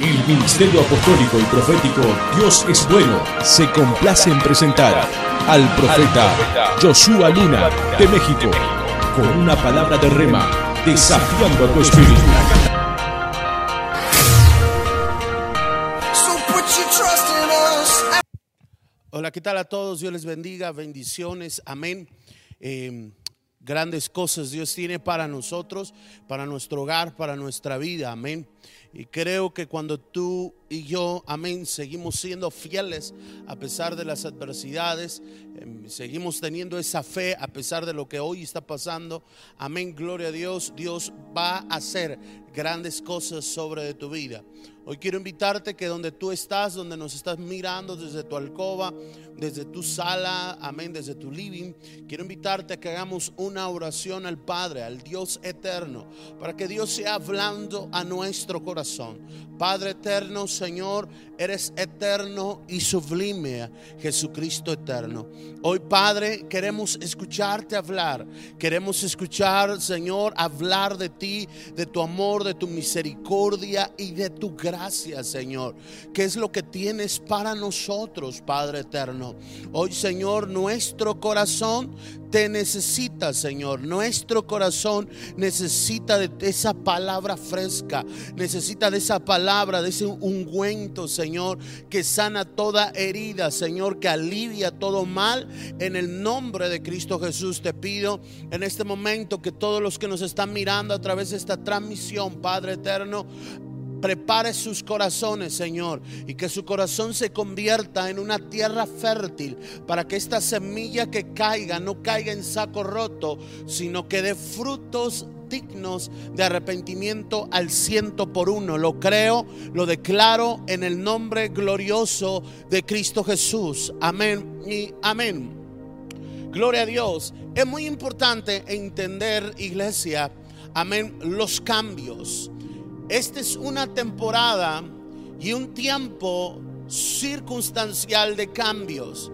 El Ministerio Apostólico y Profético Dios es Bueno se complace en presentar al profeta Joshua Luna de México con una palabra de rema desafiando a tu espíritu. Hola, ¿qué tal a todos? Dios les bendiga, bendiciones, amén. Eh, grandes cosas Dios tiene para nosotros, para nuestro hogar, para nuestra vida, amén. Y creo que cuando tú y yo, amén, seguimos siendo fieles a pesar de las adversidades, em, seguimos teniendo esa fe a pesar de lo que hoy está pasando, amén, gloria a Dios, Dios va a hacer grandes cosas sobre tu vida. Hoy quiero invitarte que donde tú estás, donde nos estás mirando desde tu alcoba, desde tu sala, amén, desde tu living, quiero invitarte a que hagamos una oración al Padre, al Dios eterno, para que Dios sea hablando a nuestro corazón. Padre eterno, Señor, eres eterno y sublime, Jesucristo eterno. Hoy, Padre, queremos escucharte hablar. Queremos escuchar, Señor, hablar de ti, de tu amor, de tu misericordia y de tu gracia, Señor. ¿Qué es lo que tienes para nosotros, Padre eterno? Hoy, Señor, nuestro corazón te necesita, Señor. Nuestro corazón necesita de esa palabra fresca, necesita de esa palabra, de ese ungüento, Señor, que sana toda herida, Señor, que alivia todo mal. En el nombre de Cristo Jesús te pido en este momento que todos los que nos están mirando a través de esta transmisión, Padre eterno, Prepare sus corazones, Señor, y que su corazón se convierta en una tierra fértil para que esta semilla que caiga no caiga en saco roto, sino que dé frutos dignos de arrepentimiento al ciento por uno. Lo creo, lo declaro en el nombre glorioso de Cristo Jesús. Amén y amén. Gloria a Dios. Es muy importante entender, iglesia, amén, los cambios. Esta es una temporada y un tiempo circunstancial de cambios.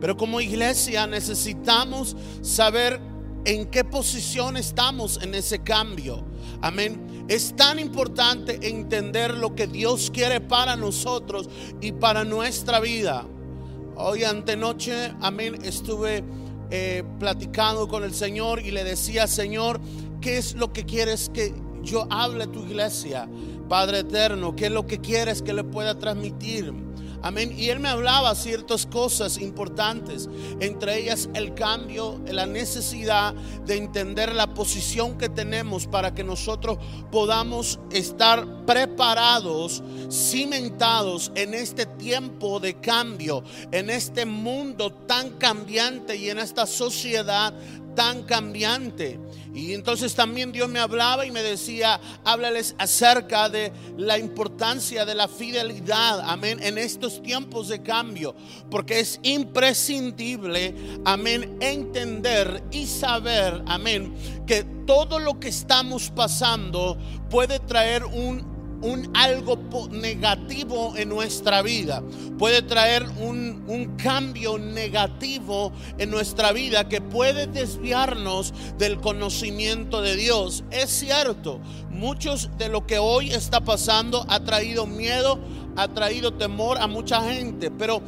Pero como iglesia necesitamos saber en qué posición estamos en ese cambio. Amén. Es tan importante entender lo que Dios quiere para nosotros y para nuestra vida. Hoy antenoche, amén, estuve eh, platicando con el Señor y le decía, Señor, ¿qué es lo que quieres que yo hable a tu iglesia? Padre eterno, ¿qué es lo que quieres que le pueda transmitir? Amén. Y él me hablaba ciertas cosas importantes, entre ellas el cambio, la necesidad de entender la posición que tenemos para que nosotros podamos estar preparados, cimentados en este tiempo de cambio, en este mundo tan cambiante y en esta sociedad tan cambiante. Y entonces también Dios me hablaba y me decía, háblales acerca de la importancia de la fidelidad, amén, en estos tiempos de cambio, porque es imprescindible, amén, entender y saber, amén, que todo lo que estamos pasando puede traer un un algo negativo en nuestra vida, puede traer un, un, cambio negativo en nuestra vida que puede desviarnos del conocimiento de Dios. Es cierto, muchos de lo que hoy está pasando ha traído miedo, ha traído temor a mucha gente, pero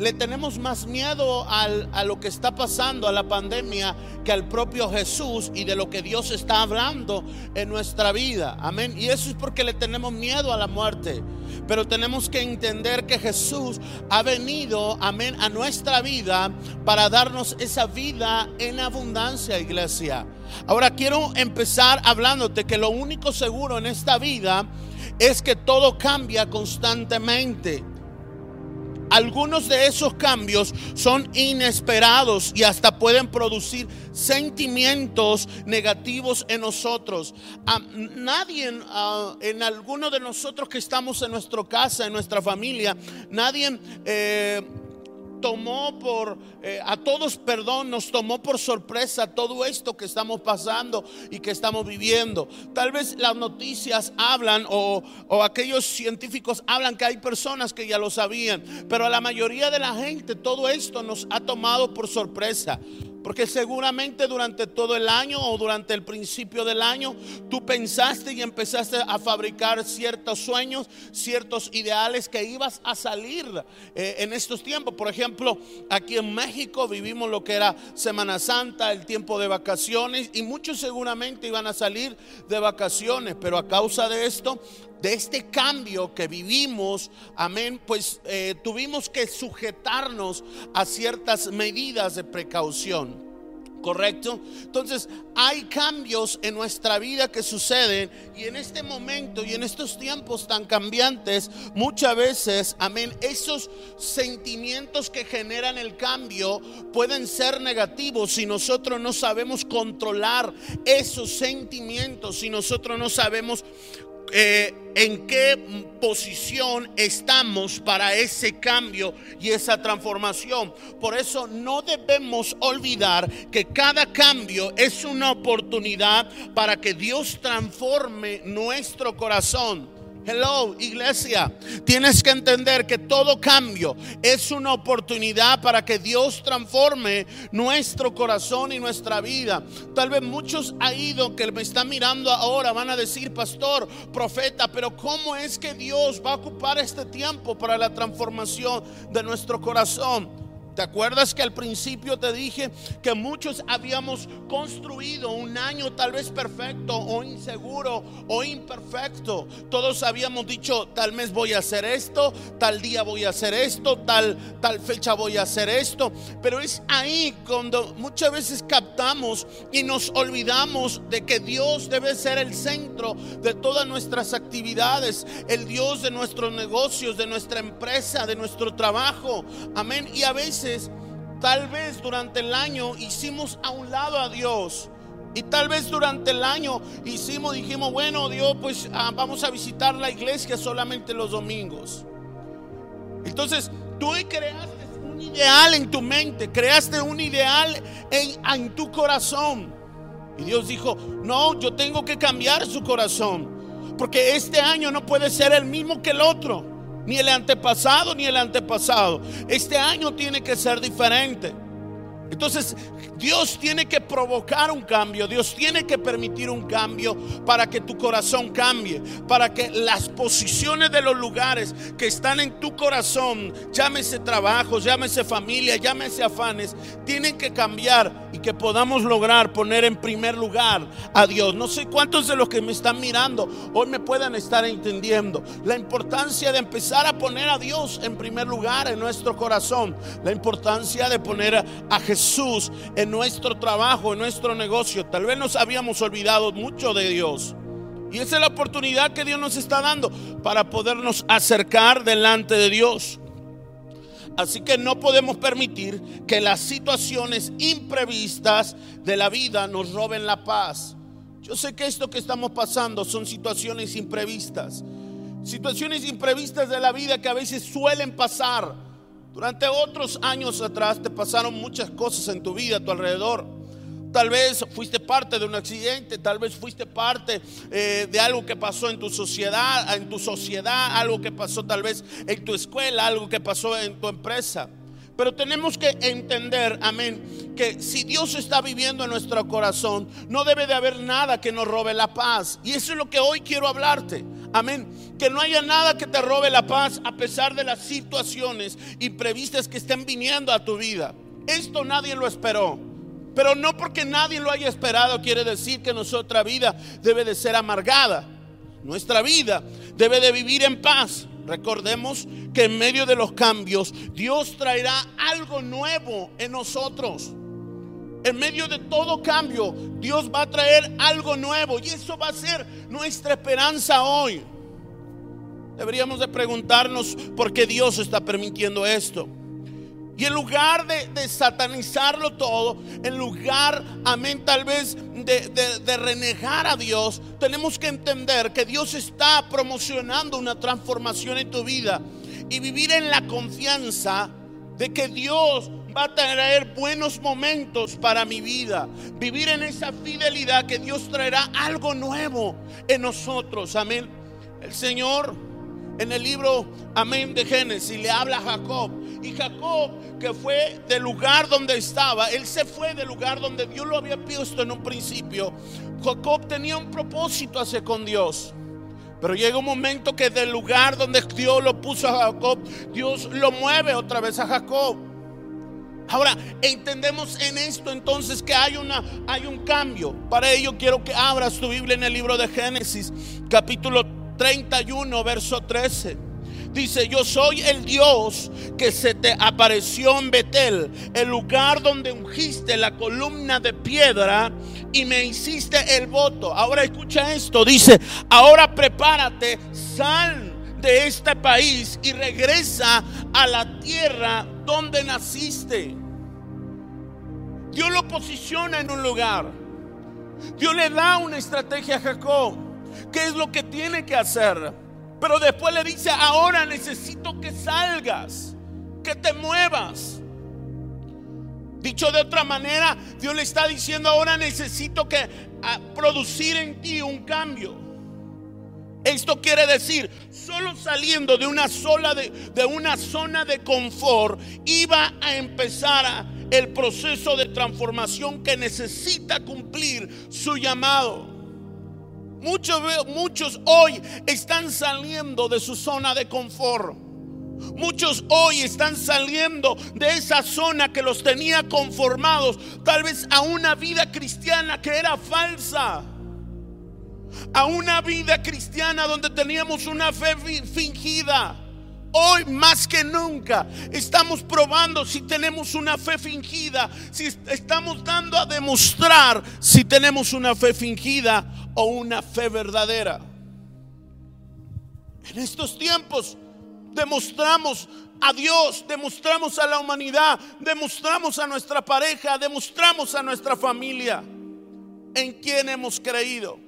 le tenemos más miedo a lo que está pasando, a la pandemia, que al propio Jesús y de lo que Dios está hablando en nuestra vida. Amén. Y eso es porque le tenemos miedo a la muerte. Pero tenemos que entender que Jesús ha venido, amén, a nuestra vida para darnos esa vida en abundancia, iglesia. Ahora quiero empezar hablándote que lo único seguro en esta vida es que todo cambia constantemente. Algunos de esos cambios son inesperados y hasta pueden producir sentimientos negativos en nosotros. nadie, en alguno de nosotros que estamos en nuestra casa, en nuestra familia, nadie... Eh, tomó por, eh, a todos, perdón, nos tomó por sorpresa todo esto que estamos pasando y que estamos viviendo. Tal vez las noticias hablan o, o aquellos científicos hablan que hay personas que ya lo sabían, pero a la mayoría de la gente todo esto nos ha tomado por sorpresa. Porque seguramente durante todo el año o durante el principio del año tú pensaste y empezaste a fabricar ciertos sueños, ciertos ideales que ibas a salir eh, en estos tiempos. Por ejemplo, aquí en México vivimos lo que era Semana Santa, el tiempo de vacaciones y muchos seguramente iban a salir de vacaciones, pero a causa de esto de este cambio que vivimos, amén, pues eh, tuvimos que sujetarnos a ciertas medidas de precaución. ¿Correcto? Entonces hay cambios en nuestra vida que suceden y en este momento y en estos tiempos tan cambiantes, muchas veces, amén, esos sentimientos que generan el cambio pueden ser negativos si nosotros no sabemos controlar esos sentimientos, si nosotros no sabemos eh, en qué posición estamos para ese cambio y esa transformación. Por eso no debemos olvidar que cada cambio es una oportunidad para que Dios transforme nuestro corazón. Hello, iglesia. Tienes que entender que todo cambio es una oportunidad para que Dios transforme nuestro corazón y nuestra vida. Tal vez muchos ha ido que me están mirando ahora van a decir, pastor, profeta, pero ¿cómo es que Dios va a ocupar este tiempo para la transformación de nuestro corazón? ¿Te acuerdas que al principio te dije que muchos habíamos construido un año tal vez perfecto o inseguro o imperfecto? Todos habíamos dicho, tal mes voy a hacer esto, tal día voy a hacer esto, tal, tal fecha voy a hacer esto. Pero es ahí cuando muchas veces captamos y nos olvidamos de que Dios debe ser el centro de todas nuestras actividades, el Dios de nuestros negocios, de nuestra empresa, de nuestro trabajo. Amén. Y a veces tal vez durante el año hicimos a un lado a Dios. Y tal vez durante el año hicimos, dijimos, bueno, Dios, pues ah, vamos a visitar la iglesia solamente los domingos. Entonces, tú creaste un ideal en tu mente, creaste un ideal en, en tu corazón. Y Dios dijo, no, yo tengo que cambiar su corazón. Porque este año no puede ser el mismo que el otro ni el antepasado, ni el antepasado. Este año tiene que ser diferente. Entonces, Dios tiene que provocar un cambio, Dios tiene que permitir un cambio para que tu corazón cambie, para que las posiciones de los lugares que están en tu corazón, llámese trabajo, llámese familia, llámese afanes, tienen que cambiar y que podamos lograr poner en primer lugar a Dios. No sé cuántos de los que me están mirando hoy me puedan estar entendiendo la importancia de empezar a poner a Dios en primer lugar en nuestro corazón, la importancia de poner a Jesús en nuestro trabajo, en nuestro negocio. Tal vez nos habíamos olvidado mucho de Dios. Y esa es la oportunidad que Dios nos está dando para podernos acercar delante de Dios. Así que no podemos permitir que las situaciones imprevistas de la vida nos roben la paz. Yo sé que esto que estamos pasando son situaciones imprevistas. Situaciones imprevistas de la vida que a veces suelen pasar durante otros años atrás te pasaron muchas cosas en tu vida, a tu alrededor. Tal vez fuiste parte de un accidente, tal vez fuiste parte eh, de algo que pasó en tu sociedad, en tu sociedad, algo que pasó tal vez en tu escuela, algo que pasó en tu empresa. Pero tenemos que entender, amén, que si Dios está viviendo en nuestro corazón, no debe de haber nada que nos robe la paz. Y eso es lo que hoy quiero hablarte. Amén. Que no haya nada que te robe la paz a pesar de las situaciones imprevistas que estén viniendo a tu vida. Esto nadie lo esperó. Pero no porque nadie lo haya esperado quiere decir que nuestra vida debe de ser amargada. Nuestra vida debe de vivir en paz. Recordemos que en medio de los cambios Dios traerá algo nuevo en nosotros. En medio de todo cambio, Dios va a traer algo nuevo y eso va a ser nuestra esperanza hoy. Deberíamos de preguntarnos por qué Dios está permitiendo esto. Y en lugar de, satanizarlo todo, en lugar, amén, tal vez de, de, renegar a Dios, tenemos que entender que Dios está promocionando una transformación en tu vida y vivir en la confianza de que Dios va a traer buenos momentos para mi vida. Vivir en esa fidelidad que Dios traerá algo nuevo en nosotros. Amén. El Señor en el libro, amén, de Génesis, le habla a Jacob. Y Jacob, que fue del lugar donde estaba, él se fue del lugar donde Dios lo había puesto en un principio. Jacob tenía un propósito hacia con Dios. Pero llega un momento que del lugar donde Dios lo puso a Jacob, Dios lo mueve otra vez a Jacob. Ahora, entendemos en esto entonces que hay, una, hay un cambio. Para ello quiero que abras tu Biblia en el libro de Génesis, capítulo 31, verso 13. Dice, yo soy el Dios que se te apareció en Betel, el lugar donde ungiste la columna de piedra y me hiciste el voto. Ahora escucha esto, dice, ahora prepárate, sal de este país y regresa a la tierra donde naciste. Dios lo posiciona en un lugar. Dios le da una estrategia a Jacob. ¿Qué es lo que tiene que hacer? Pero después le dice, ahora necesito que salgas, que te muevas. Dicho de otra manera, Dios le está diciendo, ahora necesito que producir en ti un cambio. Esto quiere decir, solo saliendo de una sola de, de una zona de confort iba a empezar el proceso de transformación que necesita cumplir su llamado. Muchos, muchos hoy están saliendo de su zona de confort. Muchos hoy están saliendo de esa zona que los tenía conformados, tal vez a una vida cristiana que era falsa. A una vida cristiana donde teníamos una fe fingida Hoy más que nunca estamos probando si tenemos una fe fingida, si estamos dando a demostrar si tenemos una fe fingida o una fe verdadera. En estos tiempos demostramos a Dios, demostramos a la humanidad, demostramos a nuestra pareja, demostramos a nuestra familia en quien hemos creído.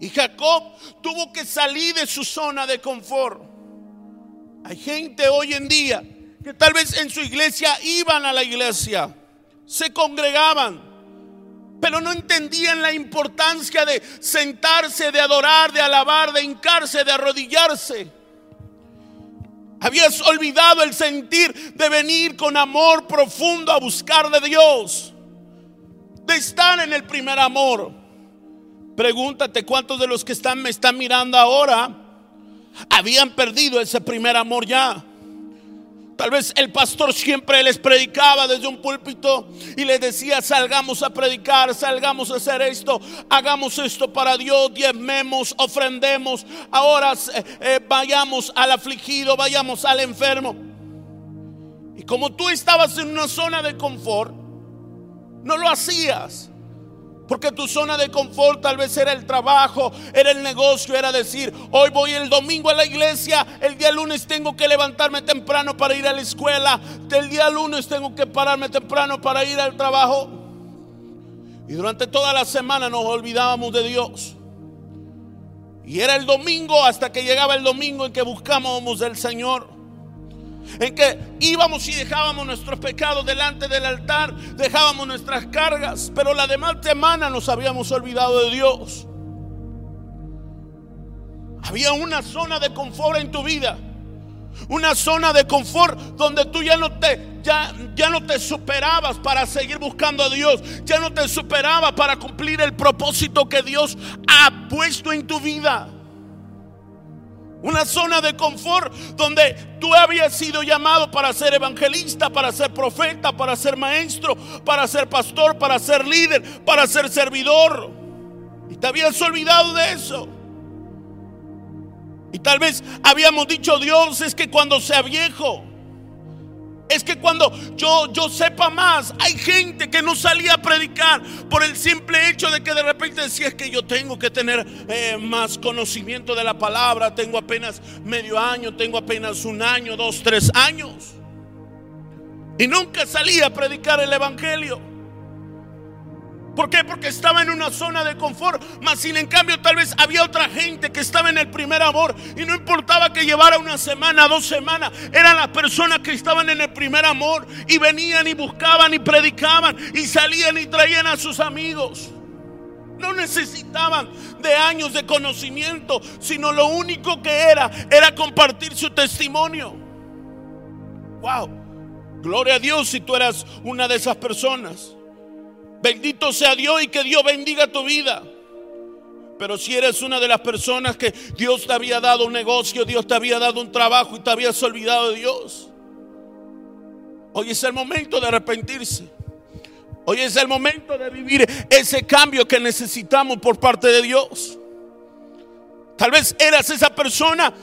Y Jacob tuvo que salir de su zona de confort. Hay gente hoy en día que tal vez en su iglesia iban a la iglesia, se congregaban, pero no entendían la importancia de sentarse, de adorar, de alabar, de hincarse, de arrodillarse. Habías olvidado el sentir de venir con amor profundo a buscar de Dios, de estar en el primer amor. Pregúntate cuántos de los que están me están mirando ahora habían perdido ese primer amor ya. Tal vez el pastor siempre les predicaba desde un púlpito y les decía, salgamos a predicar, salgamos a hacer esto, hagamos esto para Dios, diezmemos, ofrendemos, ahora eh, eh, vayamos al afligido, vayamos al enfermo. Y como tú estabas en una zona de confort, no lo hacías. Porque tu zona de confort tal vez era el trabajo, era el negocio, era decir, hoy voy el domingo a la iglesia, el día lunes tengo que levantarme temprano para ir a la escuela, el día lunes tengo que pararme temprano para ir al trabajo. Y durante toda la semana nos olvidábamos de Dios. Y era el domingo hasta que llegaba el domingo en que buscábamos del Señor en que íbamos y dejábamos nuestros pecados delante del altar, dejábamos nuestras cargas, pero la demás semana nos habíamos olvidado de Dios. Había una zona de confort en tu vida. Una zona de confort donde tú ya no te ya, ya no te superabas para seguir buscando a Dios, ya no te superabas para cumplir el propósito que Dios ha puesto en tu vida. Una zona de confort donde tú habías sido llamado para ser evangelista, para ser profeta, para ser maestro, para ser pastor, para ser líder, para ser servidor. Y te habías olvidado de eso. Y tal vez habíamos dicho, Dios es que cuando sea viejo, es que cuando yo, yo sepa más, hay gente que no salía a predicar por el simple hecho de que de repente decía es que yo tengo que tener eh, más conocimiento de la palabra, tengo apenas medio año, tengo apenas un año, dos, tres años. Y nunca salía a predicar el Evangelio. ¿Por qué? Porque estaba en una zona de confort. Mas sin en cambio tal vez había otra gente que estaba en el primer amor. Y no importaba que llevara una semana, dos semanas. Eran las personas que estaban en el primer amor. Y venían y buscaban y predicaban. Y salían y traían a sus amigos. No necesitaban de años de conocimiento, sino lo único que era era compartir su testimonio. Wow. Gloria a Dios si tú eras una de esas personas. Bendito sea Dios y que Dios bendiga tu vida. Pero si eres una de las personas que Dios te había dado un negocio, Dios te había dado un trabajo y te habías olvidado de Dios. Hoy es el momento de arrepentirse. Hoy es el momento de vivir ese cambio que necesitamos por parte de Dios. Tal vez eras esa persona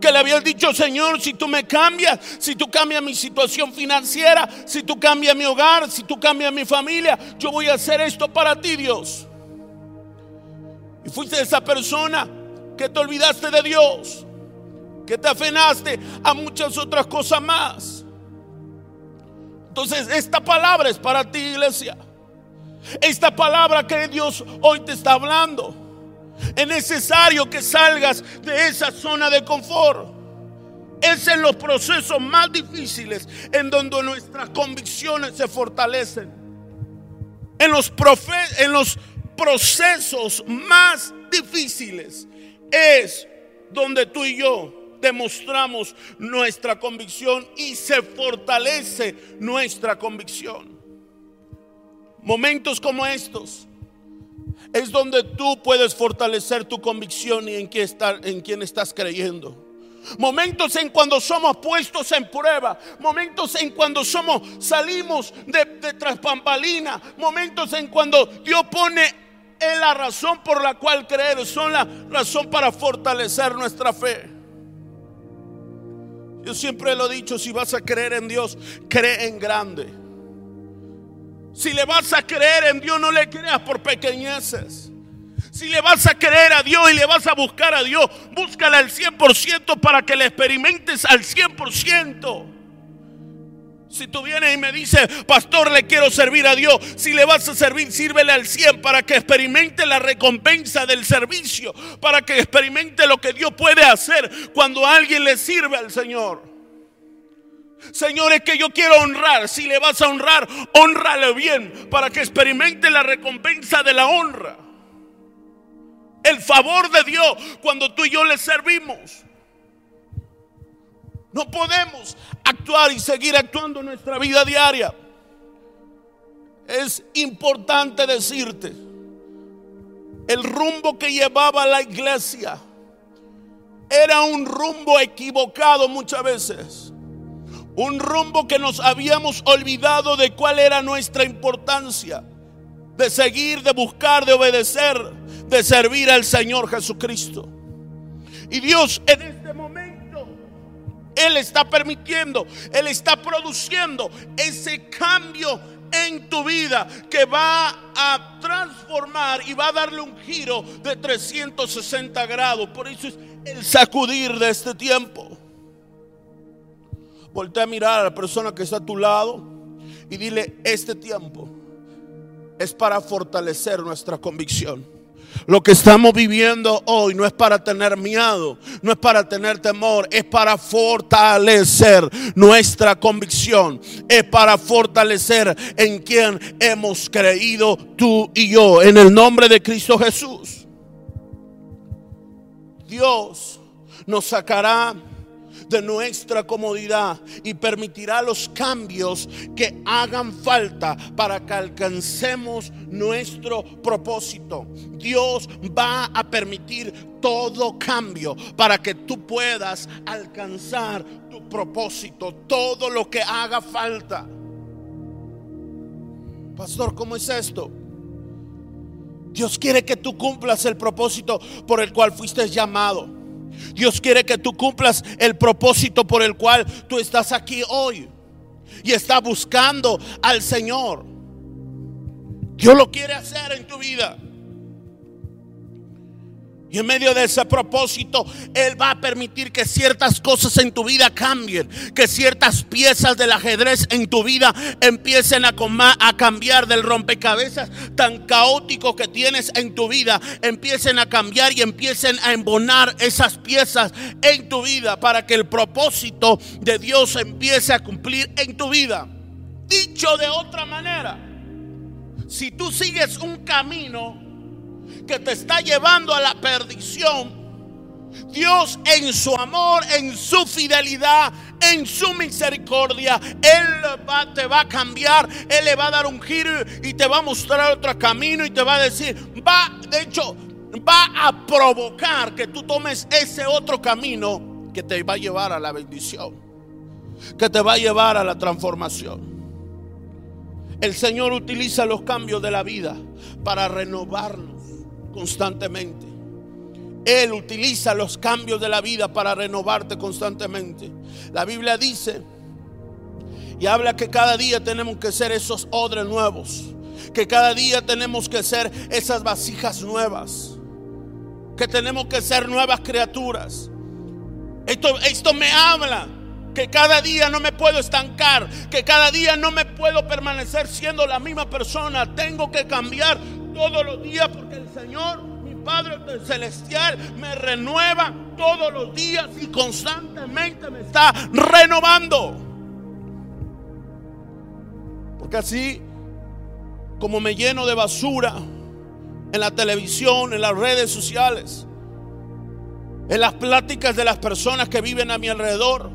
que le había dicho, Señor, si tú me cambias, si tú cambias mi situación financiera, si tú cambias mi hogar, si tú cambias mi familia, yo voy a hacer esto para ti, Dios. Y fuiste esa persona que te olvidaste de Dios, que te afenaste a muchas otras cosas más. Entonces, esta palabra es para ti, iglesia. Esta palabra que Dios hoy te está hablando. Es necesario que salgas de esa zona de confort. Es en los procesos más difíciles en donde nuestras convicciones se fortalecen. En los, procesos más difíciles es donde tú y yo demostramos nuestra convicción y se fortalece nuestra convicción. Momentos como estos es donde tú puedes fortalecer tu convicción y en quién, en quién estás creyendo. Momentos en cuando somos puestos en prueba. Momentos en cuando somos, salimos de, de traspambalina. Momentos en cuando Dios pone en la razón por la cual creer. Son la razón para fortalecer nuestra fe. Yo siempre lo he dicho, si vas a creer en Dios, cree en grande. Si le vas a creer en Dios, no le creas por pequeñeces. Si le vas a creer a Dios y le vas a buscar a Dios, búscale al 100% para que le experimentes al 100%. Si tú vienes y me dices, pastor, le quiero servir a Dios, si le vas a servir, sírvele al 100 para que experimente la recompensa del servicio, para que experimente lo que Dios puede hacer cuando alguien le sirve al Señor. Señor, es que yo quiero honrar. Si le vas a honrar, honrale bien para que experimente la recompensa de la honra. El favor de Dios cuando tú y yo le servimos. No podemos actuar y seguir actuando en nuestra vida diaria. Es importante decirte, el rumbo que llevaba la iglesia era un rumbo equivocado muchas veces. Un rumbo que nos habíamos olvidado de cuál era nuestra importancia. De seguir, de buscar, de obedecer, de servir al Señor Jesucristo. Y Dios en este momento él está permitiendo, Él está produciendo ese cambio en tu vida que va a transformar y va a darle un giro de 360 grados. Por eso es el sacudir de este tiempo. Voltea a mirar a la persona que está a tu lado y dile, este tiempo es para fortalecer nuestra convicción. Lo que estamos viviendo hoy no es para tener miedo, no es para tener temor, es para fortalecer nuestra convicción, es para fortalecer en quien hemos creído tú y yo, en el nombre de Cristo Jesús. Dios nos sacará de nuestra comodidad y permitirá los cambios que hagan falta para que alcancemos nuestro propósito. Dios va a permitir todo cambio para que tú puedas alcanzar tu propósito, todo lo que haga falta. Pastor, ¿cómo es esto? Dios quiere que tú cumplas el propósito por el cual fuiste llamado. Dios quiere que tú cumplas el propósito por el cual tú estás aquí hoy. Y está buscando al Señor. Dios lo quiere hacer en tu vida. Y en medio de ese propósito, Él va a permitir que ciertas cosas en tu vida cambien, que ciertas piezas del ajedrez en tu vida empiecen a, a, cambiar del rompecabezas tan caótico que tienes en tu vida, empiecen a cambiar y empiecen a embonar esas piezas en tu vida para que el propósito de Dios empiece a cumplir en tu vida. Dicho de otra manera, si tú sigues un camino, que te está llevando a la perdición, Dios en su amor, en su fidelidad, en su misericordia, Él te va a cambiar, Él le va a dar un giro y te va a mostrar otro camino y te va a decir, va, de hecho, va a provocar que tú tomes ese otro camino que te va a llevar a la bendición, que te va a llevar a la transformación. El Señor utiliza los cambios de la vida para renovarnos constantemente. Él utiliza los cambios de la vida para renovarte constantemente. La Biblia dice y habla que cada día tenemos que ser esos odres nuevos, que cada día tenemos que ser esas vasijas nuevas, que tenemos que ser nuevas criaturas. Esto, esto me habla que cada día no me puedo estancar, que cada día no me puedo permanecer siendo la misma persona. Tengo que cambiar todos los días porque el Señor, mi Padre Celestial, me renueva todos los días y constantemente me está renovando. Porque así como me lleno de basura en la televisión, en las redes sociales, en las pláticas de las personas que viven a mi alrededor,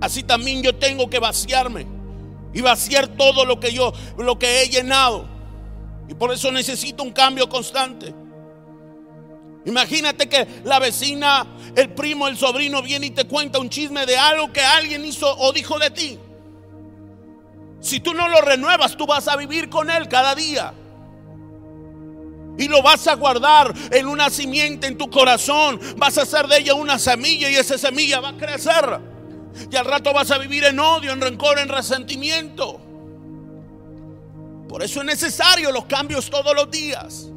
así también yo tengo que vaciarme y vaciar todo lo que yo lo que he llenado. Y por eso necesito un cambio constante. Imagínate que la vecina, el primo, el sobrino viene y te cuenta un chisme de algo que alguien hizo o dijo de ti. Si tú no lo renuevas, tú vas a vivir con él cada día. Y lo vas a guardar en una simiente en tu corazón. Vas a hacer de ella una semilla y esa semilla va a crecer. Y al rato vas a vivir en odio, en rencor, en resentimiento. Por eso es necesario los cambios todos los días.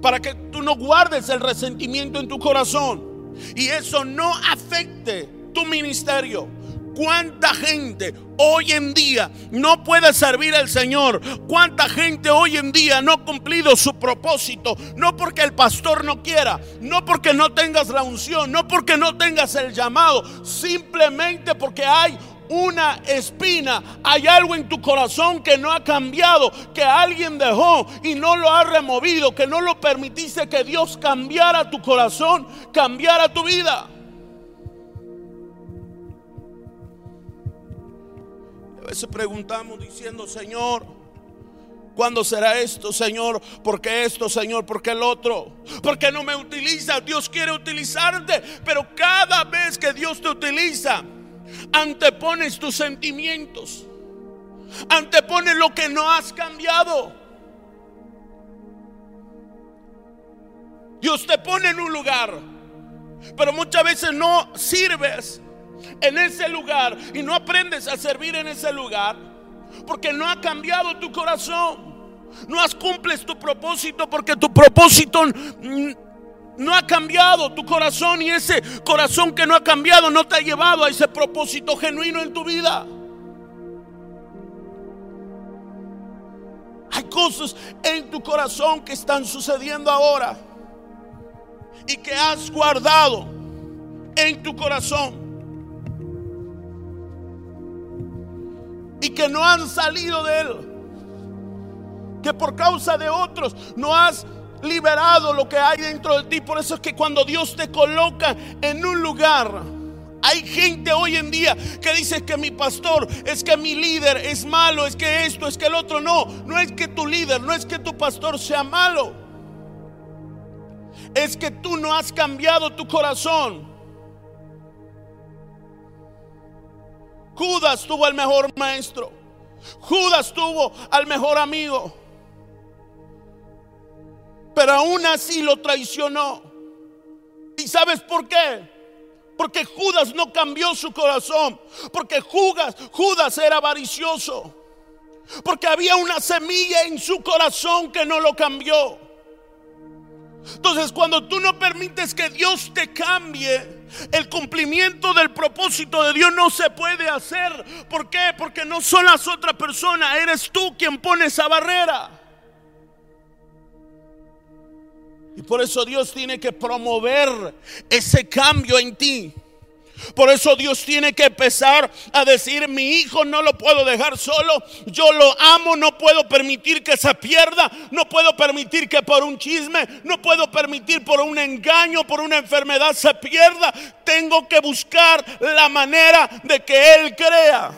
Para que tú no guardes el resentimiento en tu corazón. Y eso no afecte tu ministerio. ¿Cuánta gente hoy en día no puede servir al Señor? ¿Cuánta gente hoy en día no ha cumplido su propósito? No porque el pastor no quiera, no porque no tengas la unción, no porque no tengas el llamado, simplemente porque hay una espina, hay algo en tu corazón que no ha cambiado, que alguien dejó y no lo ha removido, que no lo permitiste que Dios cambiara tu corazón, cambiara tu vida. A veces preguntamos diciendo, Señor, ¿cuándo será esto, Señor? ¿Por qué esto, Señor? ¿Por qué el otro? ¿Por qué no me utiliza? Dios quiere utilizarte, pero cada vez que Dios te utiliza, antepones tus sentimientos, antepones lo que no has cambiado. Dios te pone en un lugar, pero muchas veces no sirves en ese lugar y no aprendes a servir en ese lugar porque no ha cambiado tu corazón. No has cumples tu propósito porque tu propósito no ha cambiado tu corazón y ese corazón que no ha cambiado no te ha llevado a ese propósito genuino en tu vida. Hay cosas en tu corazón que están sucediendo ahora y que has guardado en tu corazón. y que no han salido de él. Que por causa de otros no has liberado lo que hay dentro de ti. Por eso es que cuando Dios te coloca en un lugar, hay gente hoy en día que dice que mi pastor, es que mi líder es malo, es que esto, es que el otro. No, no es que tu líder, no es que tu pastor sea malo. Es que tú no has cambiado tu corazón. Judas tuvo al mejor maestro. Judas tuvo al mejor amigo. Pero aún así lo traicionó. ¿Y sabes por qué? Porque Judas no cambió su corazón. Porque Judas, Judas era avaricioso. Porque había una semilla en su corazón que no lo cambió. Entonces cuando tú no permites que Dios te cambie, el cumplimiento del propósito de Dios no se puede hacer. ¿Por qué? Porque no son las otras personas, eres tú quien pone esa barrera. Y por eso Dios tiene que promover ese cambio en ti. Por eso Dios tiene que empezar a decir, mi hijo no lo puedo dejar solo, yo lo amo, no puedo permitir que se pierda, no puedo permitir que por un chisme, no puedo permitir por un engaño, por una enfermedad se pierda. Tengo que buscar la manera de que Él crea.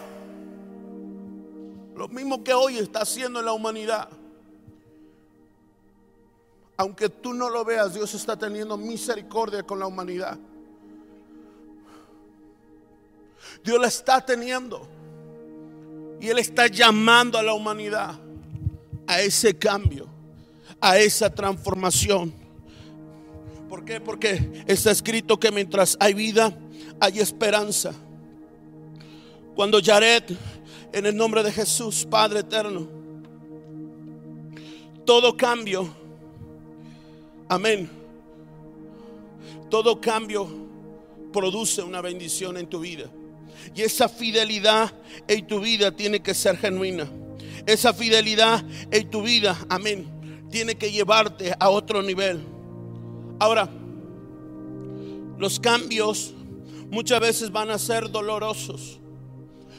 Lo mismo que hoy está haciendo en la humanidad. Aunque tú no lo veas, Dios está teniendo misericordia con la humanidad. Dios la está teniendo. Y Él está llamando a la humanidad a ese cambio, a esa transformación. ¿Por qué? Porque está escrito que mientras hay vida, hay esperanza. Cuando Jared, en el nombre de Jesús, Padre eterno, todo cambio, amén, todo cambio produce una bendición en tu vida. Y esa fidelidad en tu vida tiene que ser genuina. Esa fidelidad en tu vida, amén, tiene que llevarte a otro nivel. Ahora, los cambios muchas veces van a ser dolorosos.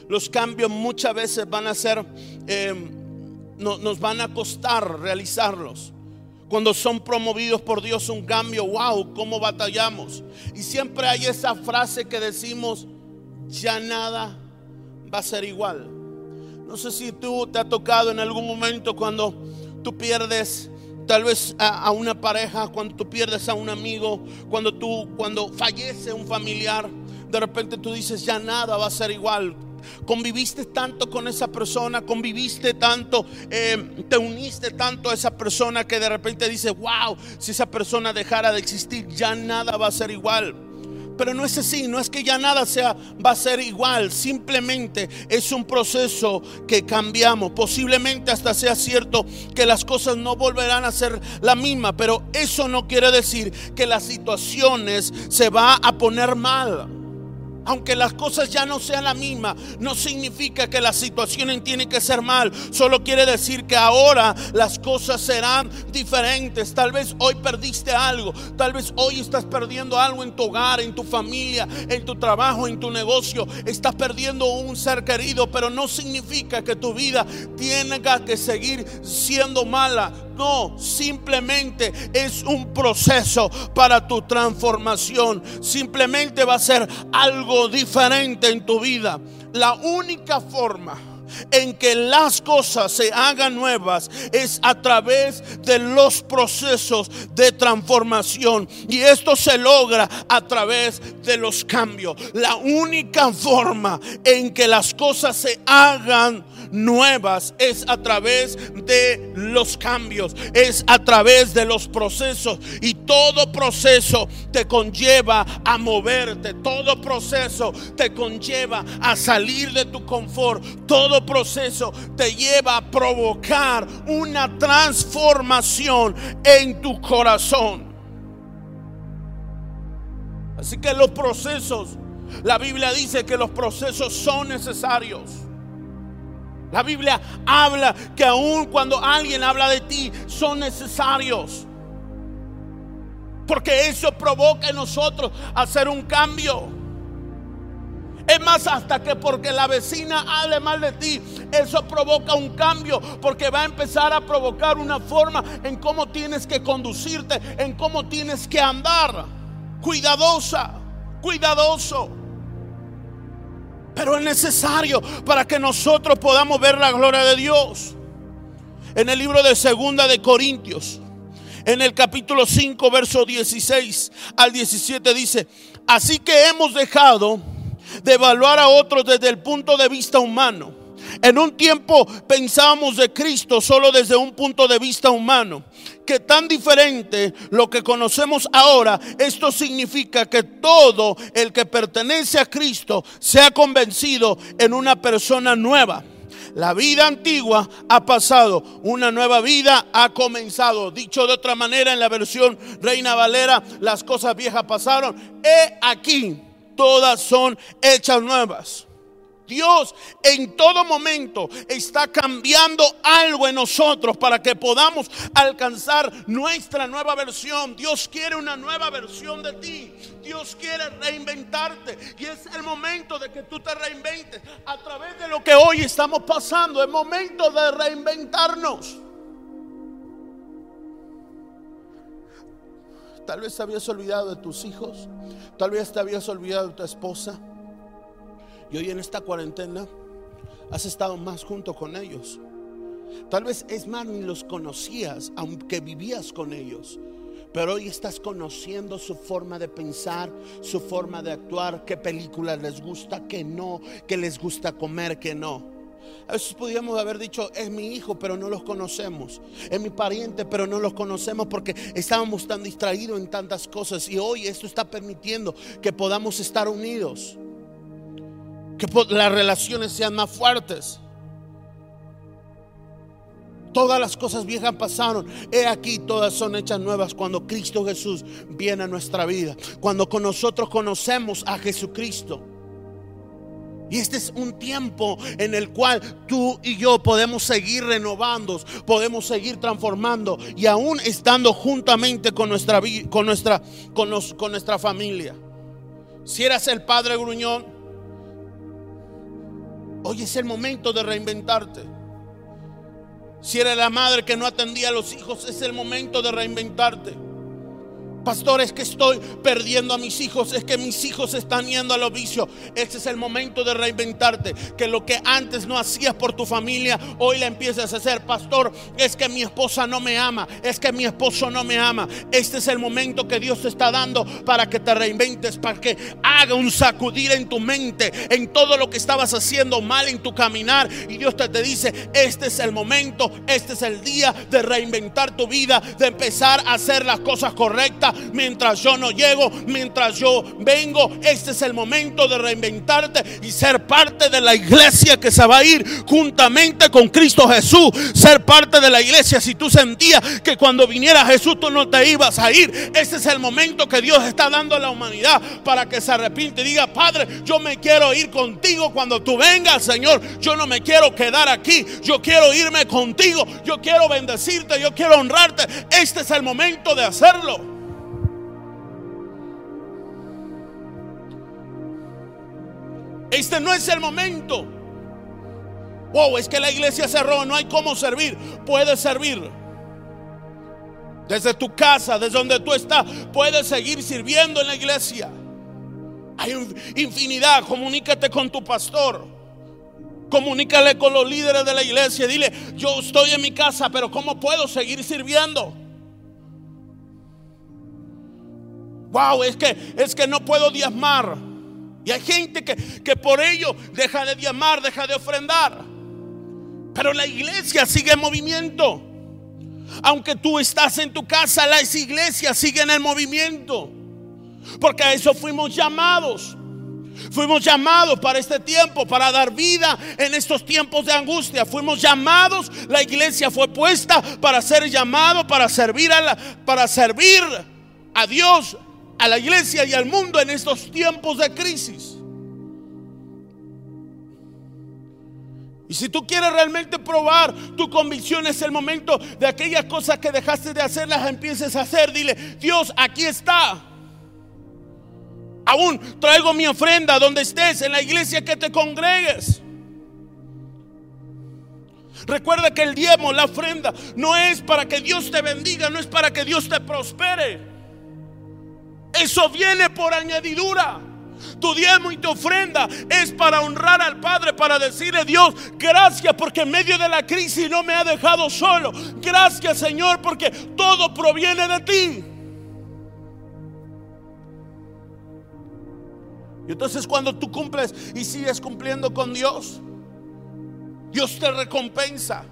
Los cambios muchas veces van a ser, eh, nos van a costar realizarlos. Cuando son promovidos por Dios un cambio, wow, cómo batallamos. Y siempre hay esa frase que decimos, ya nada va a ser igual. No sé si tú te ha tocado en algún momento cuando tú pierdes tal vez a, una pareja, cuando tú pierdes a un amigo, cuando tú cuando fallece un familiar, de repente tú dices ya nada va a ser igual. Conviviste tanto con esa persona, conviviste tanto, eh, te uniste tanto a esa persona que de repente dice, wow, si esa persona dejara de existir, ya nada va a ser igual. Pero no es así, no es que ya nada sea, va a ser igual, simplemente es un proceso que cambiamos. Posiblemente hasta sea cierto que las cosas no volverán a ser la misma, pero eso no quiere decir que las situaciones se va a poner mal aunque las cosas ya no sean la misma, no significa que la situación tiene que ser mal. Solo quiere decir que ahora las cosas serán diferentes. Tal vez hoy perdiste algo. Tal vez hoy estás perdiendo algo en tu hogar, en tu familia, en tu trabajo, en tu negocio. Estás perdiendo un ser querido, pero no significa que tu vida tenga que seguir siendo mala. No, simplemente es un proceso para tu transformación. Simplemente va a ser algo diferente en tu vida. La única forma en que las cosas se hagan nuevas es a través de los procesos de transformación. Y esto se logra a través de los cambios. La única forma en que las cosas se hagan nuevas es a través de los cambios, es a través de los procesos. Y todo proceso te conlleva a moverte, todo proceso te conlleva a salir de tu confort, todo proceso te lleva a provocar una transformación en tu corazón. Así que los procesos, la Biblia dice que los procesos son necesarios. La Biblia habla que aun cuando alguien habla de ti, son necesarios. Porque eso provoca en nosotros hacer un cambio. Es más, hasta que porque la vecina hable mal de ti, eso provoca un cambio, porque va a empezar a provocar una forma en cómo tienes que conducirte, en cómo tienes que andar. Cuidadosa, cuidadoso pero es necesario para que nosotros podamos ver la gloria de Dios. En el libro de Segunda de Corintios, en el capítulo 5, verso 16 al 17 dice, así que hemos dejado de evaluar a otros desde el punto de vista humano. En un tiempo pensábamos de Cristo solo desde un punto de vista humano que tan diferente lo que conocemos ahora, esto significa que todo el que pertenece a Cristo se ha convencido en una persona nueva. La vida antigua ha pasado, una nueva vida ha comenzado. Dicho de otra manera, en la versión Reina Valera, las cosas viejas pasaron. He aquí, todas son hechas nuevas. Dios en todo momento está cambiando algo en nosotros para que podamos alcanzar nuestra nueva versión. Dios quiere una nueva versión de ti. Dios quiere reinventarte. Y es el momento de que tú te reinventes a través de lo que hoy estamos pasando. Es momento de reinventarnos. Tal vez te habías olvidado de tus hijos. Tal vez te habías olvidado de tu esposa. Y hoy en esta cuarentena has estado más junto con ellos. Tal vez es más ni los conocías, aunque vivías con ellos. Pero hoy estás conociendo su forma de pensar, su forma de actuar, qué películas les gusta, qué no, qué les gusta comer, qué no. A veces podríamos haber dicho, es mi hijo, pero no los conocemos. Es mi pariente, pero no los conocemos porque estábamos tan distraídos en tantas cosas. Y hoy esto está permitiendo que podamos estar unidos que las relaciones sean más fuertes. Todas las cosas viejas pasaron. He aquí, todas son hechas nuevas cuando Cristo Jesús viene a nuestra vida. Cuando con nosotros conocemos a Jesucristo. Y este es un tiempo en el cual tú y yo podemos seguir renovando, podemos seguir transformando y aún estando juntamente con nuestra, con nuestra, con con nuestra familia. Si eras el padre gruñón, Hoy es el momento de reinventarte. Si eres la madre que no atendía a los hijos, es el momento de reinventarte. Pastor, es que estoy perdiendo a mis hijos, es que mis hijos están yendo a los vicios. Este es el momento de reinventarte. Que lo que antes no hacías por tu familia, hoy la empieces a hacer. Pastor, es que mi esposa no me ama, es que mi esposo no me ama. Este es el momento que Dios te está dando para que te reinventes, para que haga un sacudir en tu mente, en todo lo que estabas haciendo mal en tu caminar. Y Dios te, te dice, este es el momento, este es el día de reinventar tu vida, de empezar a hacer las cosas correctas mientras yo no llego, mientras yo vengo. Este es el momento de reinventarte y ser parte de la iglesia que se va a ir juntamente con Cristo Jesús. Ser parte de la iglesia. Si tú sentías que cuando viniera Jesús tú no te ibas a ir, este es el momento que Dios está dando a la humanidad para que se arrepiente y diga, Padre, yo me quiero ir contigo cuando tú vengas, Señor. Yo no me quiero quedar aquí. Yo quiero irme contigo. Yo quiero bendecirte. Yo quiero honrarte. Este es el momento de hacerlo. Este no es el momento. Wow, es que la iglesia cerró, no hay cómo servir. Puedes servir. Desde tu casa, desde donde tú estás, puedes seguir sirviendo en la iglesia. Hay infinidad. Comunícate con tu pastor. Comunícale con los líderes de la iglesia. Dile, yo estoy en mi casa, pero ¿cómo puedo seguir sirviendo? Wow, es que es que no puedo diezmar. Y hay gente que, que por ello deja de diamar, deja de ofrendar. Pero la iglesia sigue en movimiento. Aunque tú estás en tu casa, las iglesias siguen en movimiento. Porque a eso fuimos llamados. Fuimos llamados para este tiempo, para dar vida en estos tiempos de angustia. Fuimos llamados, la iglesia fue puesta para ser llamado, para servir a la, para servir a Dios a la iglesia y al mundo en estos tiempos de crisis. Y si tú quieres realmente probar tu convicción, es el momento de aquellas cosas que dejaste de hacer, las empieces a hacer. Dile, Dios, aquí está. Aún traigo mi ofrenda donde estés, en la iglesia que te congregues. Recuerda que el diezmo, la ofrenda, no es para que Dios te bendiga, no es para que Dios te prospere. Eso viene por añadidura. Tu diezmo y tu ofrenda es para honrar al Padre, para decirle Dios, gracias porque en medio de la crisis no me ha dejado solo. Gracias Señor porque todo proviene de ti. Y entonces cuando tú cumples y sigues cumpliendo con Dios, Dios te recompensa.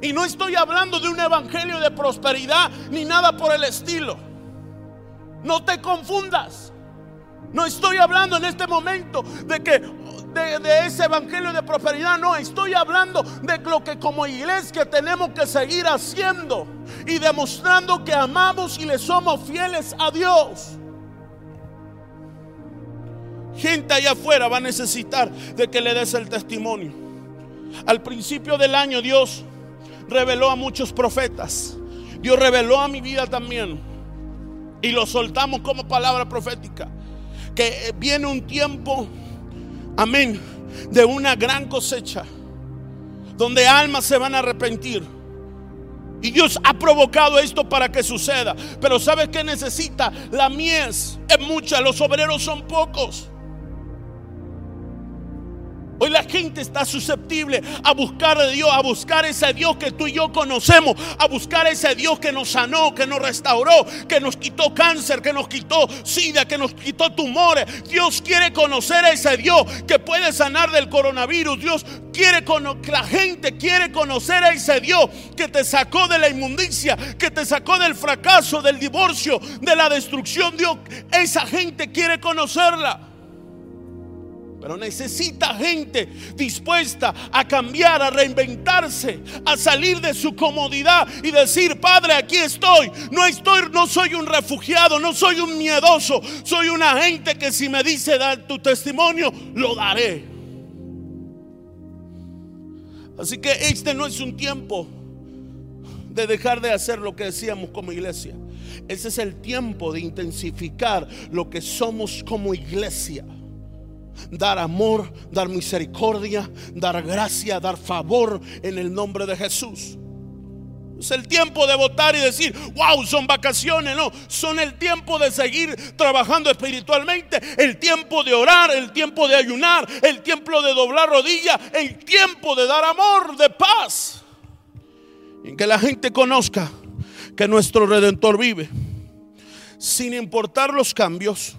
Y no estoy hablando de un evangelio de prosperidad ni nada por el estilo. No te confundas. No estoy hablando en este momento de que de, ese evangelio de prosperidad, no, estoy hablando de lo que como iglesia tenemos que seguir haciendo y demostrando que amamos y le somos fieles a Dios. gente allá afuera va a necesitar de que le des el testimonio. Al principio del año Dios reveló a muchos profetas. Dios reveló a mi vida también. Y lo soltamos como palabra profética. Que viene un tiempo, amén, de una gran cosecha. Donde almas se van a arrepentir. Y Dios ha provocado esto para que suceda. Pero ¿sabes qué necesita? La mies es mucha, los obreros son pocos. Hoy la gente está susceptible a buscar a Dios, a buscar ese Dios que tú y yo conocemos, a buscar ese Dios que nos sanó, que nos restauró, que nos quitó cáncer, que nos quitó sida, que nos quitó tumores. Dios quiere conocer a ese Dios que puede sanar del coronavirus. Dios quiere que la gente quiere conocer a ese Dios que te sacó de la inmundicia, que te sacó del fracaso, del divorcio, de la destrucción. Dios, esa gente quiere conocerla. Pero necesita gente dispuesta a cambiar, a reinventarse, a salir de su comodidad y decir, Padre, aquí estoy. No estoy, no soy un refugiado, no soy un miedoso, soy una gente que si me dice dar tu testimonio, lo daré. Así que este no es un tiempo de dejar de hacer lo que decíamos como iglesia. Ese es el tiempo de intensificar lo que somos como iglesia dar amor, dar misericordia, dar gracia, dar favor en el nombre de Jesús. Es el tiempo de votar y decir, wow, son vacaciones. No, son el tiempo de seguir trabajando espiritualmente, el tiempo de orar, el tiempo de ayunar, el tiempo de doblar rodillas, el tiempo de dar amor, de paz. En que la gente conozca que nuestro redentor vive, sin importar los cambios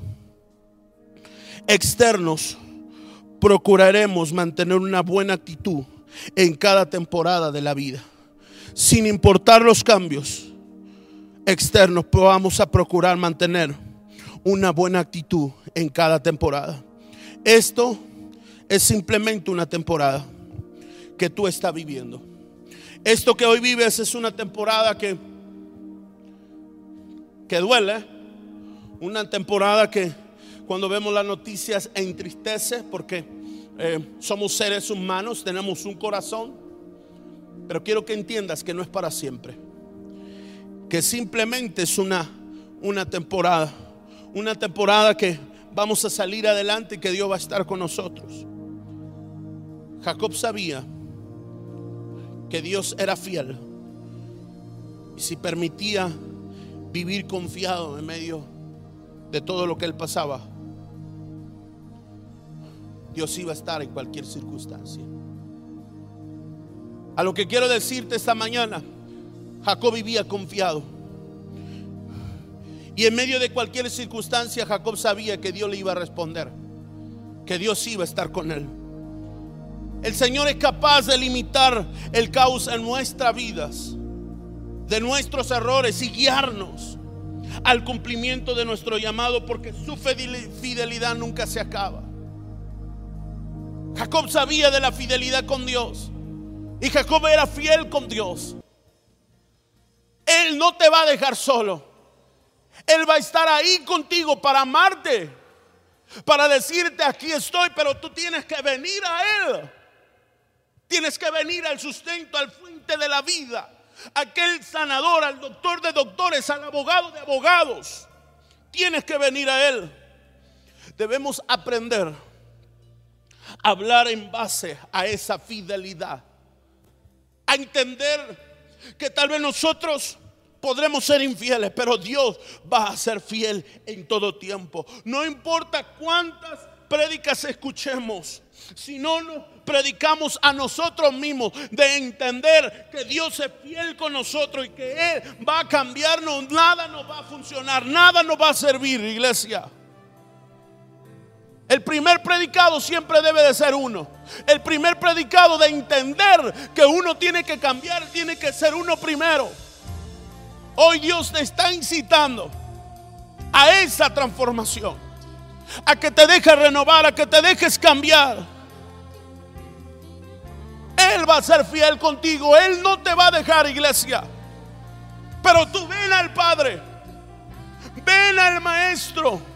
externos, procuraremos mantener una buena actitud en cada temporada de la vida. Sin importar los cambios externos, vamos a procurar mantener una buena actitud en cada temporada. Esto es simplemente una temporada que tú estás viviendo. Esto que hoy vives es una temporada que, que duele, una temporada que cuando vemos las noticias entristece porque eh, somos seres humanos, tenemos un corazón, pero quiero que entiendas que no es para siempre, que simplemente es una, una temporada, una temporada que vamos a salir adelante y que Dios va a estar con nosotros. Jacob sabía que Dios era fiel. Y si permitía vivir confiado en medio de todo lo que él pasaba, Dios iba a estar en cualquier circunstancia. A lo que quiero decirte esta mañana, Jacob vivía confiado. Y en medio de cualquier circunstancia, Jacob sabía que Dios le iba a responder, que Dios iba a estar con él. El Señor es capaz de limitar el caos en nuestras vidas, de nuestros errores y guiarnos al cumplimiento de nuestro llamado, porque su fidelidad nunca se acaba. Jacob sabía de la fidelidad con Dios. Y Jacob era fiel con Dios. Él no te va a dejar solo. Él va a estar ahí contigo para amarte. Para decirte, aquí estoy, pero tú tienes que venir a Él. Tienes que venir al sustento, al fuente de la vida. Aquel sanador, al doctor de doctores, al abogado de abogados. Tienes que venir a Él. Debemos aprender hablar en base a esa fidelidad. A entender que tal vez nosotros podremos ser infieles, pero Dios va a ser fiel en todo tiempo. No importa cuántas prédicas escuchemos, si no nos predicamos a nosotros mismos de entender que Dios es fiel con nosotros y que Él va a cambiarnos, nada nos va a funcionar, nada nos va a servir, iglesia. El primer predicado siempre debe de ser uno. El primer predicado de entender que uno tiene que cambiar, tiene que ser uno primero. Hoy Dios te está incitando a esa transformación. A que te dejes renovar, a que te dejes cambiar. Él va a ser fiel contigo. Él no te va a dejar, iglesia. Pero tú ven al Padre. Ven al Maestro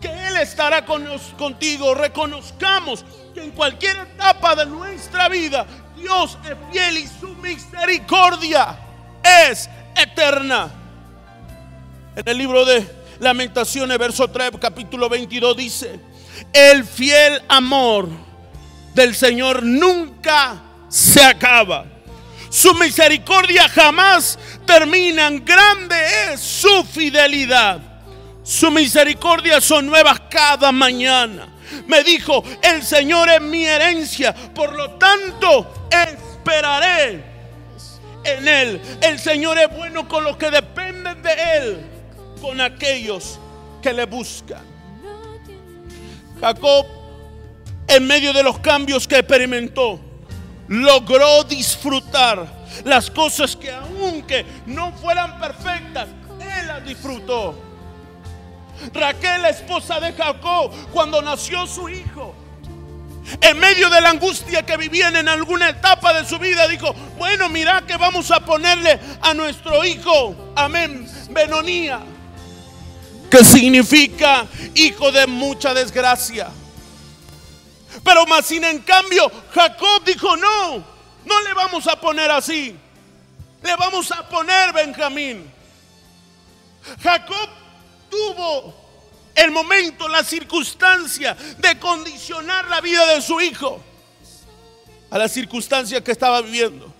que Él estará con contigo. Reconozcamos que en cualquier etapa de nuestra vida Dios es fiel y su misericordia es eterna. En el libro de Lamentaciones, verso 3, capítulo 22 dice, el fiel amor del Señor nunca se acaba. Su misericordia jamás termina. Grande es su fidelidad. Su misericordia son nuevas cada mañana. Me dijo, el Señor es mi herencia, por lo tanto esperaré en Él. El Señor es bueno con los que dependen de Él, con aquellos que le buscan. Jacob, en medio de los cambios que experimentó, logró disfrutar las cosas que aunque no fueran perfectas, él las disfrutó. Raquel, la esposa de Jacob, cuando nació su hijo, en medio de la angustia que vivían en alguna etapa de su vida, dijo, bueno, mira que vamos a ponerle a nuestro hijo, amén, Benonía, que significa hijo de mucha desgracia. Pero más sin en cambio, Jacob dijo, no, no le vamos a poner así. Le vamos a poner Benjamín. Jacob tuvo el momento, la circunstancia de condicionar la vida de su hijo a la circunstancia que estaba viviendo.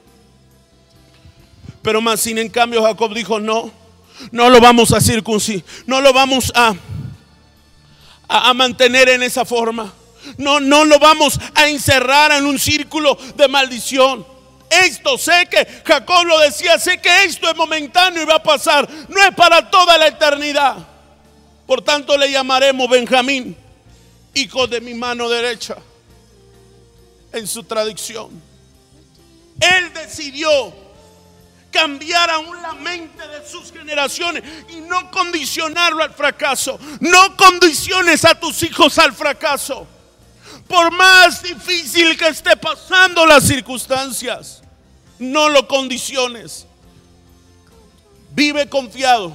Pero más sin en cambio Jacob dijo, no, no lo vamos a circuncidar, no lo vamos a, a, a mantener en esa forma. No, no lo vamos a encerrar en un círculo de maldición. Esto sé que Jacob lo decía, sé que esto es momentáneo y va a pasar, no es para toda la eternidad. Por tanto le llamaremos Benjamín, hijo de mi mano derecha, en su tradición. Él decidió cambiar aún la mente de sus generaciones y no condicionarlo al fracaso. No condiciones a tus hijos al fracaso por más difícil que esté pasando las circunstancias, no lo condiciones. Vive confiado,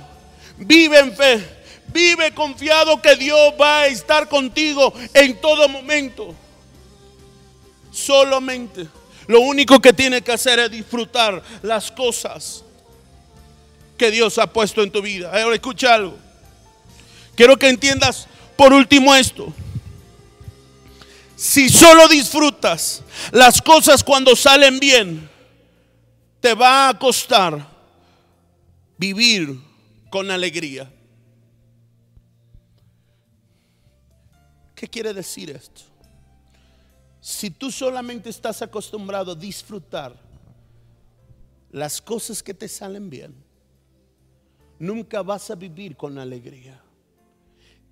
vive en fe, vive confiado que Dios va a estar contigo en todo momento. Solamente lo único que tiene que hacer es disfrutar las cosas que Dios ha puesto en tu vida. Ahora escucha algo. Quiero que entiendas por último esto. Si solo disfrutas las cosas cuando salen bien, te va a costar vivir con alegría. ¿Qué quiere decir esto? Si tú solamente estás acostumbrado a disfrutar las cosas que te salen bien, nunca vas a vivir con alegría.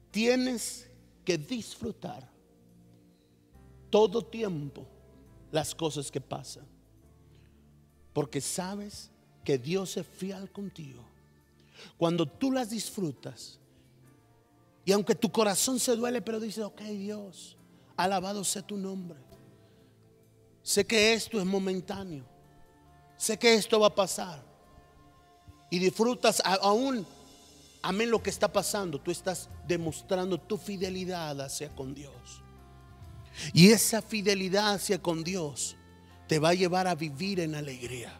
Tienes que disfrutar todo tiempo las cosas que pasan. Porque sabes que Dios es fiel contigo. Cuando tú las disfrutas, y aunque tu corazón se duele, pero dices, ok Dios, alabado sea tu nombre. Sé que esto es momentáneo. Sé que esto va a pasar. Y disfrutas aún, amén lo que está pasando. Tú estás demostrando tu fidelidad hacia con Dios. Y esa fidelidad hacia con Dios te va a llevar a vivir en alegría.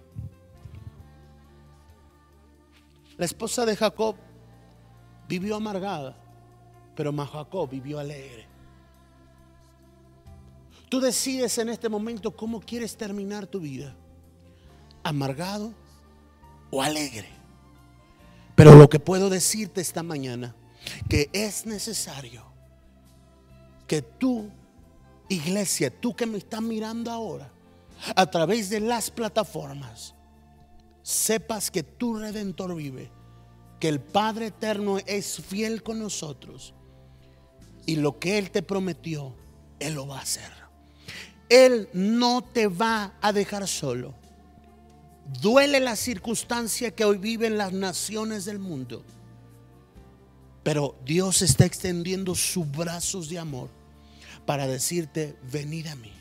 La esposa de Jacob vivió amargada, pero Jacob vivió alegre. Tú decides en este momento cómo quieres terminar tu vida, amargado o alegre. Pero lo que puedo decirte esta mañana, que es necesario que tú Iglesia, tú que me estás mirando ahora, a través de las plataformas, sepas que tu redentor vive, que el Padre Eterno es fiel con nosotros y lo que Él te prometió, Él lo va a hacer. Él no te va a dejar solo. Duele la circunstancia que hoy viven las naciones del mundo, pero Dios está extendiendo sus brazos de amor para decirte, venid a mí,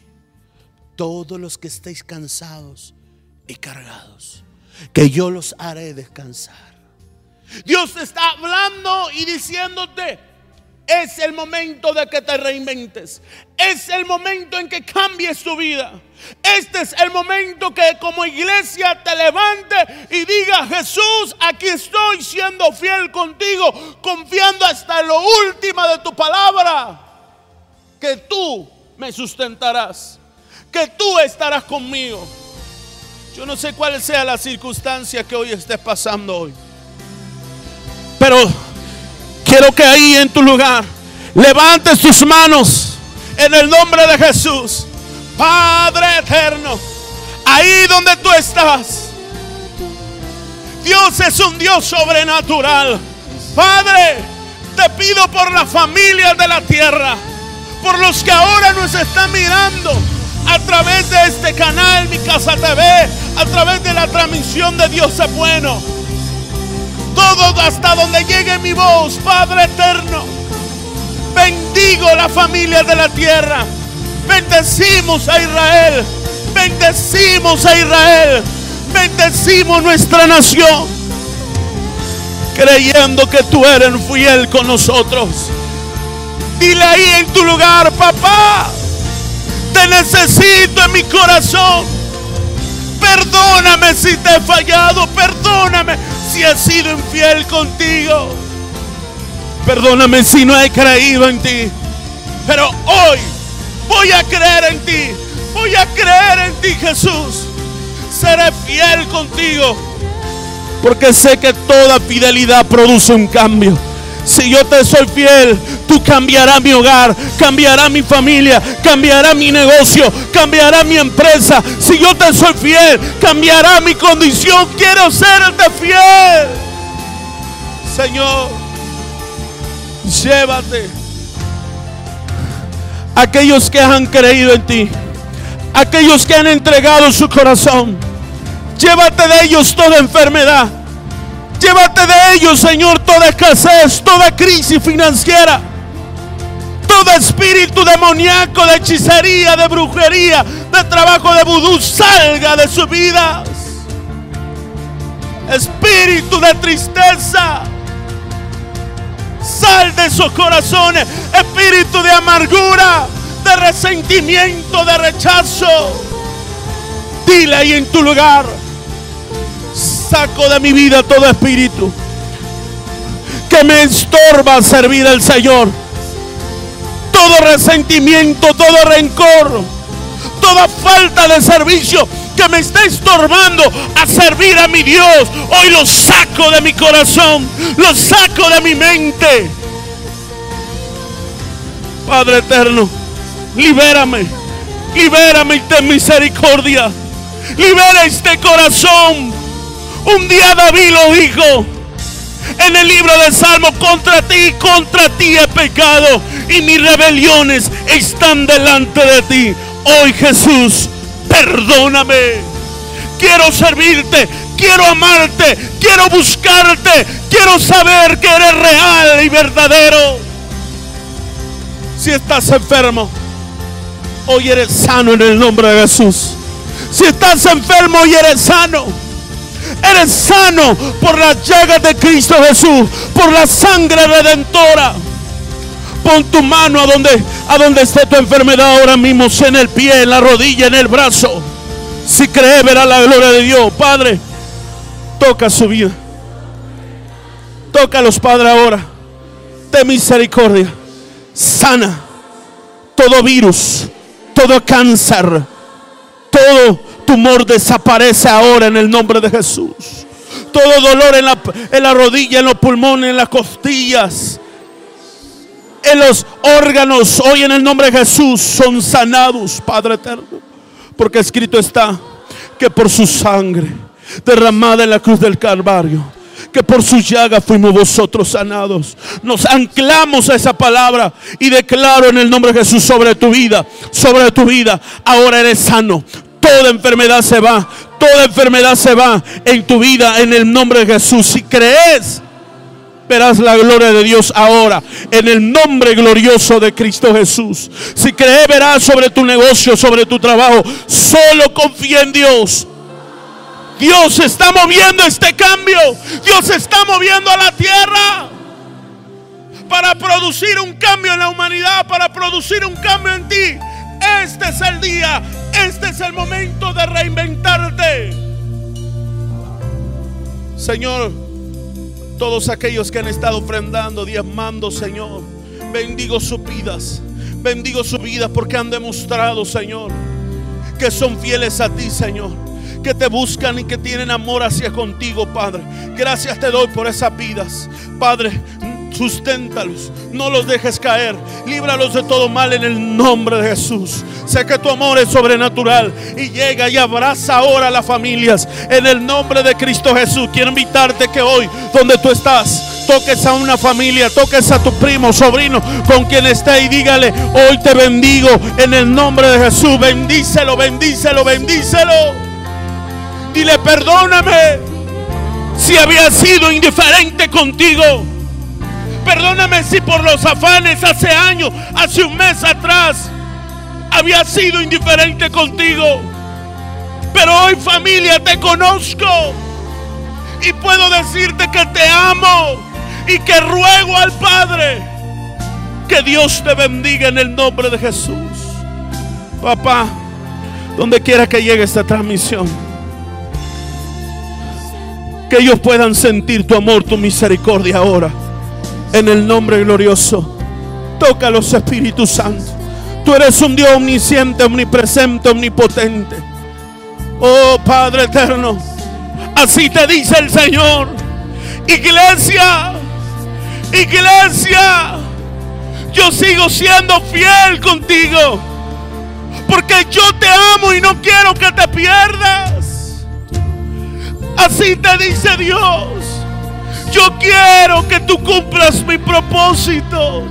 todos los que estéis cansados y cargados, que yo los haré descansar. Dios está hablando y diciéndote, Es el momento de que te reinventes. Es el momento en que cambies tu vida. Este es el momento que como iglesia te levante y diga, Jesús, aquí estoy siendo fiel contigo, confiando hasta lo último de tu palabra, que tú me sustentarás, que tú estarás conmigo. Yo no sé cuál sea la circunstancia que hoy estés pasando hoy. Pero quiero que ahí en tu lugar levantes tus manos en el nombre de Jesús. Padre eterno, ahí donde tú estás. Dios es un Dios sobrenatural. Padre, te pido por las familias de la tierra, por los que ahora nos están mirando a través de este canal, mi casa TV, a través de la transmisión de Dios es bueno. Todo hasta donde llegue mi voz, Padre eterno. Bendigo la familia de la tierra. Bendecimos a Israel. Bendecimos a Israel. Bendecimos nuestra nación. Creyendo que tú eres fiel con nosotros. Dile ahí en tu lugar, papá. Te necesito en mi corazón. Perdóname si te he fallado. Perdóname si he sido infiel contigo. Perdóname si no he creído en ti. Pero hoy Voy a creer en ti. Voy a creer en ti, Jesús. Seré fiel contigo. Porque sé que toda fidelidad produce un cambio. Si yo te soy fiel, tú cambiarás mi hogar, cambiará mi familia, cambiará mi negocio, cambiará mi empresa. Si yo te soy fiel, cambiará mi condición. Quiero serte fiel. Señor, llévate aquellos que han creído en ti, aquellos que han entregado su corazón. Llévate de ellos toda enfermedad. Llévate de ellos, Señor, toda escasez, toda crisis financiera. Todo espíritu demoníaco de hechicería, de brujería, de trabajo de vudú, salga de sus vidas. Espíritu de tristeza, Sal de esos corazones. Espíritu de amargura, de resentimiento, de rechazo. Dile ahí en tu lugar. Saco de mi vida todo espíritu que me estorba servir al Señor. Todo resentimiento, todo rencor, toda falta de servicio que me está estorbando a servir a mi Dios, hoy lo saco de mi corazón, lo saco de mi mente. Padre eterno, libérame, libérame y ten misericordia. Libera este corazón. Un día David lo dijo en el libro de Salmo, contra ti, contra ti he pecado y mis rebeliones están delante de ti. Hoy Jesús, perdóname. Quiero servirte, quiero amarte, quiero buscarte, quiero saber que eres real y verdadero. Si estás enfermo, hoy eres sano en el nombre de Jesús. Si estás enfermo, hoy eres sano. Eres sano por las llagas de Cristo Jesús, por la sangre redentora. Pon tu mano a donde, a donde esté tu enfermedad ahora mismo, en el pie, en la rodilla, en el brazo. Si cree, verá la gloria de Dios. Padre, toca su vida. Toca a los padres ahora. De misericordia. Sana todo virus, todo cáncer, todo tumor desaparece ahora en el nombre de Jesús. Todo dolor en la, en la rodilla, en los pulmones, en las costillas en los órganos hoy en el nombre de Jesús son sanados, Padre eterno. Porque escrito está que por su sangre derramada en la cruz del Calvario, que por su llaga fuimos vosotros sanados. Nos anclamos a esa palabra y declaro en el nombre de Jesús sobre tu vida, sobre tu vida. Ahora eres sano. Toda enfermedad se va, toda enfermedad se va en tu vida en el nombre de Jesús. Si crees, verás la gloria de Dios ahora en el nombre glorioso de Cristo Jesús. Si crees, verás sobre tu negocio, sobre tu trabajo. Solo confía en Dios. Dios está moviendo este cambio. Dios está moviendo a la tierra. para producir un cambio en la humanidad, para producir un cambio en ti. Este es el día, este es el momento de reinventarte. Señor, todos aquellos que han estado ofrendando, diezmando, Señor, bendigo sus vidas. Bendigo su vida porque han demostrado, Señor, que son fieles a ti, Señor. Que te buscan y que tienen amor hacia contigo, Padre. Gracias te doy por esas vidas. Padre, susténtalos, no los dejes caer, líbralos de todo mal en el nombre de Jesús. Sé que tu amor es sobrenatural y llega y abraza ahora a las familias en el nombre de Cristo Jesús. Quiero invitarte que hoy, donde tú estás, toques a una familia, toques a tu primo, sobrino, con quien esté y dígale, hoy te bendigo en el nombre de Jesús. Bendícelo, bendícelo, bendícelo. Dile, perdóname si había sido indiferente contigo. Perdóname si por los afanes hace años, hace un mes atrás, había sido indiferente contigo. Pero hoy familia te conozco y puedo decirte que te amo y que ruego al Padre que Dios te bendiga en el nombre de Jesús. Papá, donde quiera que llegue esta transmisión, que ellos puedan sentir tu amor, tu misericordia ahora en el nombre glorioso. Toca los Espíritus Santos. Tú eres un Dios omnisciente, omnipresente, omnipotente. Oh Padre eterno, así te dice el Señor. Iglesia, iglesia, yo sigo siendo fiel contigo. Porque yo te amo y no quiero que te pierdas. Así te dice Dios. Yo quiero que tú cumplas mi propósito.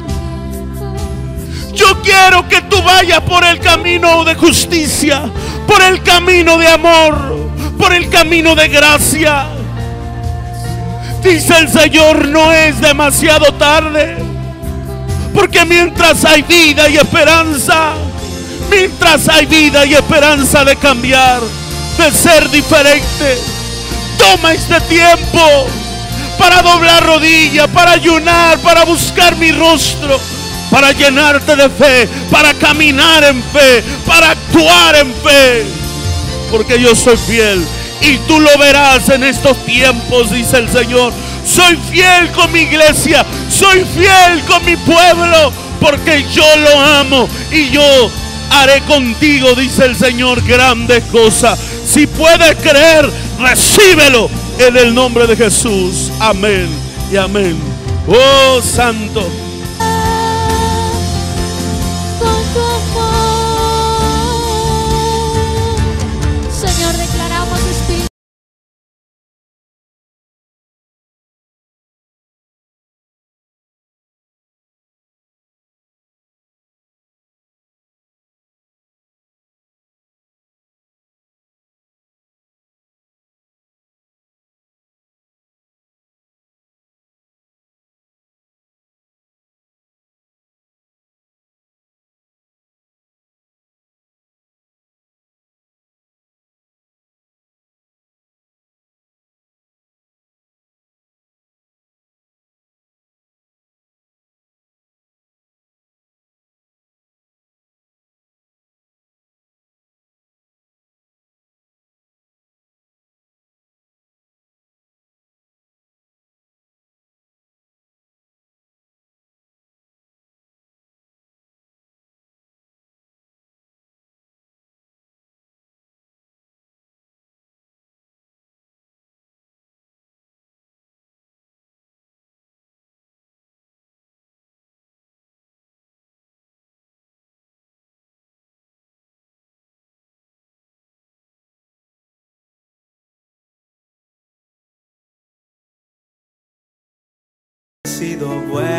Yo quiero que tú vayas por el camino de justicia, por el camino de amor, por el camino de gracia. Dice el Señor, no es demasiado tarde. Porque mientras hay vida y esperanza, mientras hay vida y esperanza de cambiar, de ser diferente, toma este tiempo para doblar rodilla, para ayunar, para buscar mi rostro, para llenarte de fe, para caminar en fe, para actuar en fe. Porque yo soy fiel y tú lo verás en estos tiempos, dice el Señor. Soy fiel con mi iglesia, soy fiel con mi pueblo, porque yo lo amo y yo haré contigo, dice el Señor, grandes cosas. Si puedes creer, recíbelo en el nombre de Jesús. Amén y amén. Oh Santo. Sido bueno.